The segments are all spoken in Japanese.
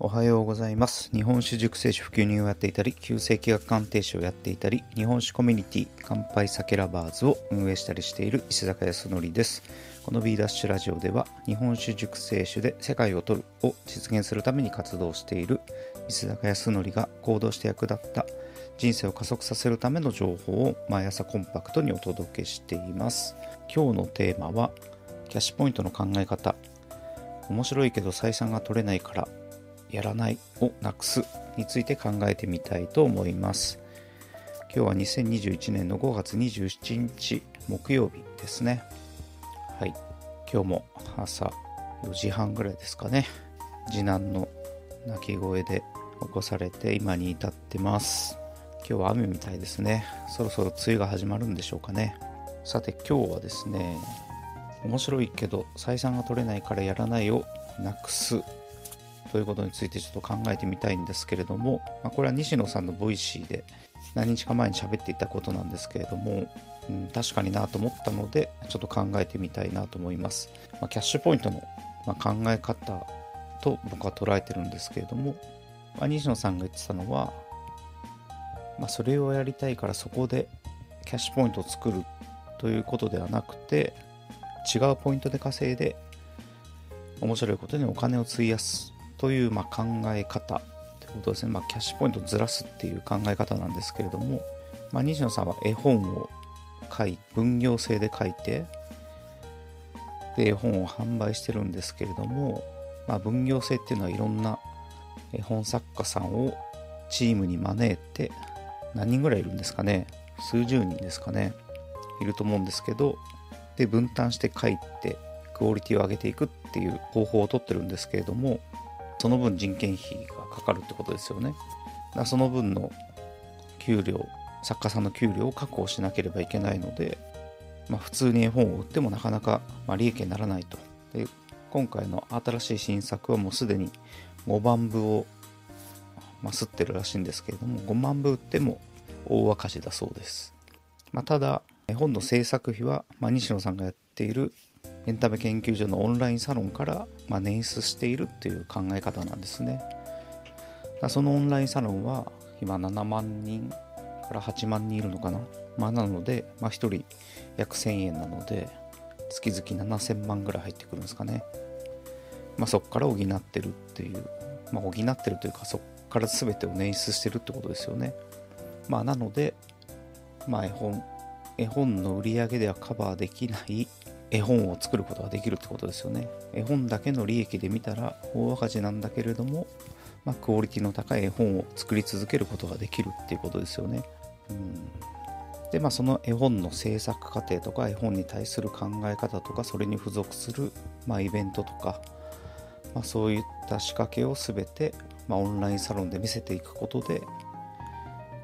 おはようございます。日本酒熟成酒普及人をやっていたり旧世紀学鑑定士をやっていたり日本酒コミュニティ乾杯酒ラバーズを運営したりしている石坂康則です。この B ダッシュラジオでは日本酒熟成酒で世界を取るを実現するために活動している石坂康則が行動して役立った人生を加速させるための情報を毎朝コンパクトにお届けしています。今日のテーマはキャッシュポイントの考え方。面白いけど採算が取れないからやらないをなくすについて考えてみたいと思います。今日は2021年の5月27日木曜日ですね。はい。今日も朝4時半ぐらいですかね。次男の泣き声で起こされて今に至ってます。今日は雨みたいですね。そろそろ梅雨が始まるんでしょうかね。さて今日はですね面白いけど採算が取れないからやらないをなくすということについてちょっと考えてみたいんですけれども、まあ、これは西野さんの Voicy で何日か前に喋っていたことなんですけれども、うん、確かになと思ったのでちょっと考えてみたいなと思います、まあ、キャッシュポイントの、ま考え方と僕は捉えてるんですけれども、まあ、西野さんが言ってたのは、まそれをやりたいからそこでキャッシュポイントを作るということではなくて違うポイントで稼いで面白いことにお金を費やすというま考え方ということですね、まあ、キャッシュポイントをずらすっていう考え方なんですけれども、まあ、西野さんは絵本を書い分業制で書いてで絵本を販売してるんですけれども、まあ、分業制っていうのはいろんな絵本作家さんをチームに招いて何人ぐらいいるんですかね。数十人ですかね。いると思うんですけどで分担して書いてクオリティを上げていくっていう方法をとってるんですけれどもその分人件費がかかるってことですよね。だからその分の給料、作家さんの給料を確保しなければいけないので、まあ、普通に絵本を売ってもなかなかま利益にならないと。で今回の新しい新作はもうすでに5万部を、まあ、吸ってるらしいんですけれども、5万部売っても大赤字だそうです。まあ、ただ、絵本の制作費は、まあ、西野さんがやっているエンタメ研究所のオンラインサロンから、まあ、捻出しているっていう考え方なんですね。そのオンラインサロンは今7万人から8万人いるのかな。まあ、なので、まあ、1人約1000円なので月々7000万ぐらい入ってくるんですかね。まあ、そこから補ってるっていう、まあ、補ってるというかそこから全てを捻出してるってことですよね。まあ、なので、まあ、絵本絵本の売り上げではカバーできない絵本を作ることができるってことですよね。絵本だけの利益で見たら大赤字なんだけれども、まあ、クオリティの高い絵本を作り続けることができるっていうことですよね。うんで、まあ、その絵本の制作過程とか絵本に対する考え方とかそれに付属する、まあ、イベントとか、まあ、そういった仕掛けを全て、まあ、オンラインサロンで見せていくことで、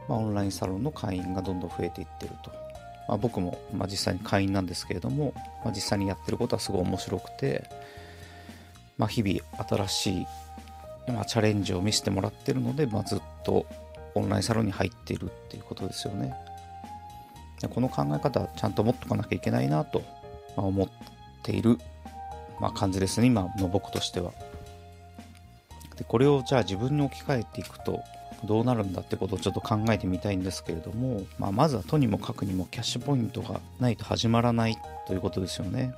まあ、オンラインサロンの会員がどんどん増えていってると。まあ、僕も、まあ、実際に会員なんですけれども、まあ、実際にやってることはすごい面白くて、まあ、日々新しい、まあ、チャレンジを見せてもらってるので、まあ、ずっとオンラインサロンに入っているっていうことですよね。この考え方はちゃんと持っとかなきゃいけないなと思っている、まあ、感じですね、今の僕としては。でこれをじゃあ自分に置き換えていくとどうなるんだってことをちょっと考えてみたいんですけれども、まあ、まずはとにもかくにもキャッシュポイントがないと始まらないということですよね。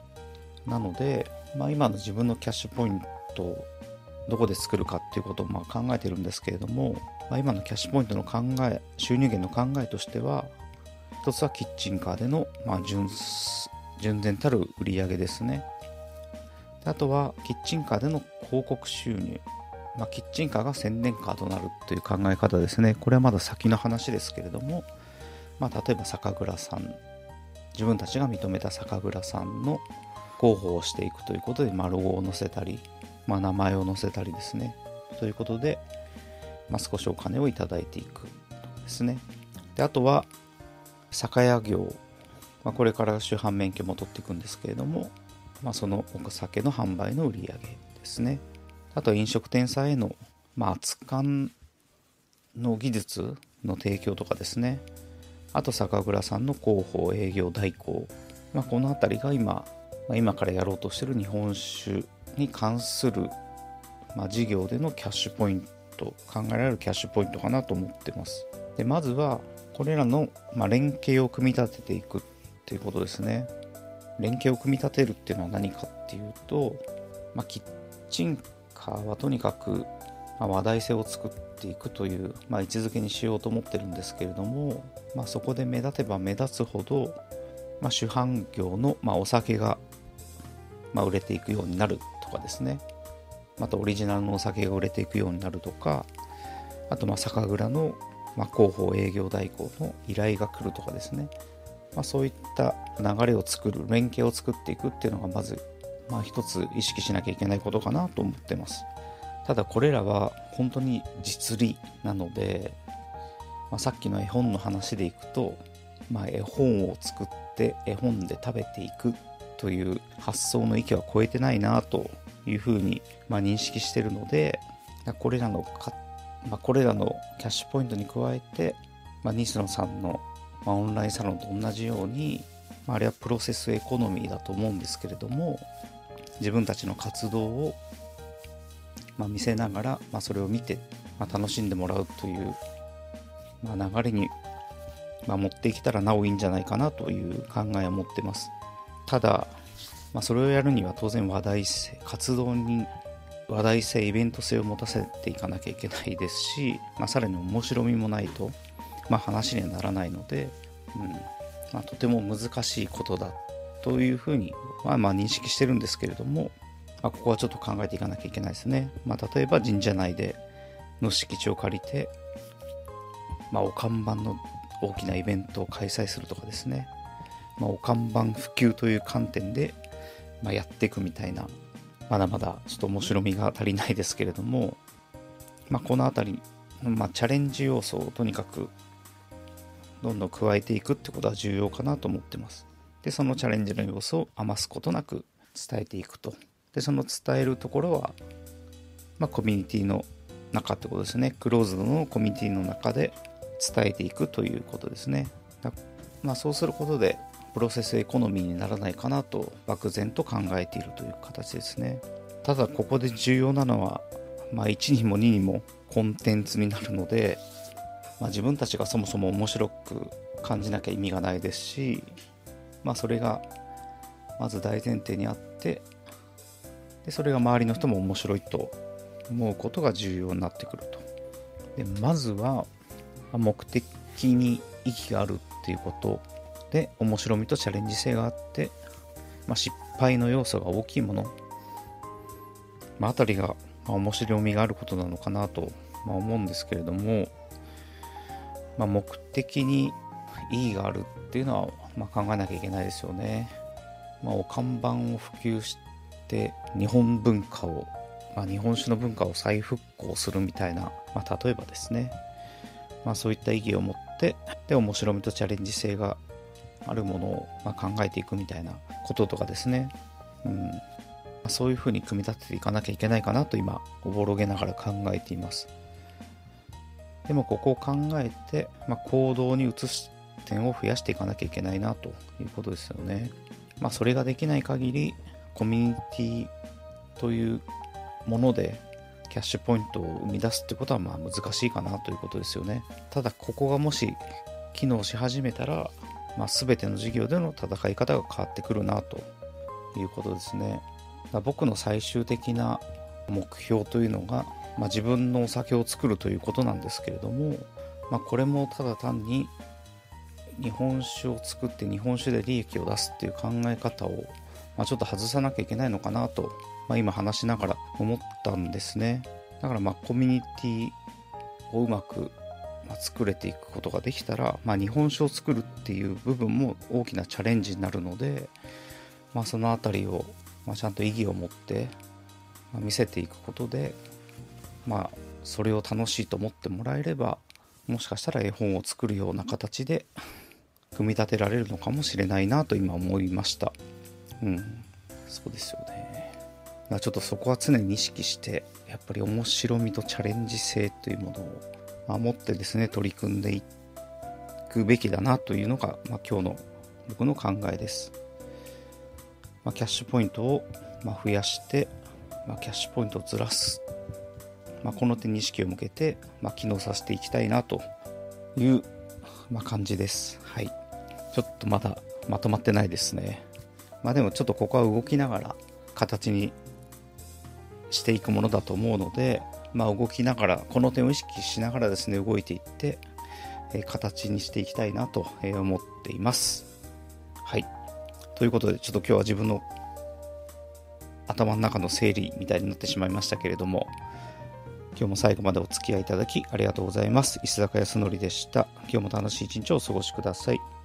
なので、まあ、今の自分のキャッシュポイントをどこで作るかっていうことをま考えてるんですけれども、まあ、今のキャッシュポイントの考え収入源の考えとしては一つはキッチンカーでの、ま純純然たる売り上げですねあとはキッチンカーでの広告収入まあ、キッチンカーが宣伝カーとなるという考え方ですね。これはまだ先の話ですけれども、まあ、例えば酒蔵さん、自分たちが認めた酒蔵さんの広報をしていくということで、まあ、ロゴを載せたり、まあ、名前を載せたりですね。ということで、まあ、少しお金をいただいていくですね。であとは、酒屋業、まあ、これから主犯免許も取っていくんですけれども、まあ、そのお酒の販売の売り上げですね。あと飲食店さんへの、まあ、熱燗の技術の提供とかですね。あと酒蔵さんの広報、営業、代行。まあ、この辺りが今、ま、今からやろうとしてる日本酒に関する、まあ、事業でのキャッシュポイント考えられるキャッシュポイントかなと思ってますでまずはこれらの、まあ、連携を組み立てていくっていうことですね連携を組み立てるっていうのは何かっていうと、まあ、キッチンカーはとにかく、話題性を作っていくという、まあ、位置づけにしようと思ってるんですけれども、まあ、そこで目立てば目立つほど、まあ、主販業の、まお酒が、ま売れていくようになるとかですね。またオリジナルのお酒が売れていくようになるとかあとま酒蔵の、ま広報営業代行の依頼が来るとかですね、ま、そういった流れを作る連携を作っていくっていうのがまず、まあ、一つ意識しなきゃいけないことかなと思ってます。ただこれらは本当に実利なので、まあ、さっきの絵本の話でいくと、まあ、絵本を作って絵本で食べていくという発想の域は超えてないなというふうに、まあ、認識してるのでこれらのか、まあ、これらのキャッシュポイントに加えて、まあ、西野さんの、まあ、オンラインサロンと同じように、まあ、あれはプロセスエコノミーだと思うんですけれども自分たちの活動をまあ、見せながら、まあ、それを見て、まあ、楽しんでもらうという、まあ、流れに、まあ、持ってきたらなおいいんじゃないかなという考えを持ってます。ただ、まあ、それをやるには当然話題性活動に話題性イベント性を持たせていかなきゃいけないですし、まあ、さらに面白みもないと、まあ、話にはならないので、うん。まあ、とても難しいことだというふうに、まあ、まあ認識してるんですけれども、まあ、ここはちょっと考えていかなきゃいけないですね。まあ、例えば神社内での敷地を借りて、まあ、お看板の大きなイベントを開催するとかですね、まあ、お看板普及という観点で、まあ、やっていくみたいな、まだまだちょっと面白みが足りないですけれども、まあ、この辺り、まあ、チャレンジ要素をとにかくどんどん加えていくってことは重要かなと思ってます。で、そのチャレンジの要素を余すことなく伝えていくと。でその伝えるところは、まあ、コミュニティの中ってことですね。クローズドのコミュニティの中で伝えていくということですね。まあ、そうすることでプロセスエコノミーにならないかなと漠然と考えているという形ですね。ただここで重要なのは、まあ、1にも2にもコンテンツになるので、まあ、自分たちがそもそも面白く感じなきゃ意味がないですし、まあ、それがまず大前提にあってでそれが周りの人も面白いと思うことが重要になってくると。でまずは目的に意義があるっていうことで面白みとチャレンジ性があって、まあ、失敗の要素が大きいもの、まあ、あたりが、面白みがあることなのかなと、まあ、思うんですけれども、まあ、目的に意義があるっていうのは、まあ、考えなきゃいけないですよね。まあ、お看板を普及して日本文化を、まあ、日本酒の文化を再復興するみたいな、まあ、例えばですね、まあ、そういった意義を持ってで面白みとチャレンジ性があるものを、ま考えていくみたいなこととかですね、うん。ま、そういうふうに組み立てていかなきゃいけないかなと今おぼろげながら考えています。でもここを考えて、まあ、行動に移す点を増やしていかなきゃいけないなということですよねまあそれができない限りコミュニティというものでキャッシュポイントを生み出すってことはまあ難しいかなということですよね。ただここがもし機能し始めたら、まあ、全ての事業での戦い方が変わってくるなということですね。僕の最終的な目標というのが、まあ、自分のお酒を作るということなんですけれども、まあ、これもただ単に日本酒を作って日本酒で利益を出すっていう考え方をまあ、ちょっと外さなきゃいけないのかなと、まあ、今話しながら思ったんですね。だからまあコミュニティをうまく作れていくことができたら、まあ、日本酒を作るっていう部分も大きなチャレンジになるので、まあ、その辺りを、まあ、ちゃんと意義を持って、見せていくことで、まあ、それを楽しいと思ってもらえればもしかしたら絵本を作るような形で組み立てられるのかもしれないなと今思いました。うん。そうですよね。ちょっとそこは常に意識してやっぱり面白みとチャレンジ性というものを守ってですね取り組んでいくべきだなというのが、まあ、今日の僕の考えです、まあ、キャッシュポイントを、増やして、まあ、キャッシュポイントをずらす。まあ、この点に意識を向けて、まあ、機能させていきたいなという、まあ、感じです。はい。ちょっとまだまとまってないですね。まあでもちょっとここは動きながら形にしていくものだと思うので、まあ、動きながらこの点を意識しながらですね動いていって、え形にしていきたいなと思っています。はい。ということでちょっと今日は自分の頭の中の整理みたいになってしまいましたけれども今日も最後までお付き合いいただきありがとうございます。石坂康則でした。今日も楽しい一日をお過ごしください。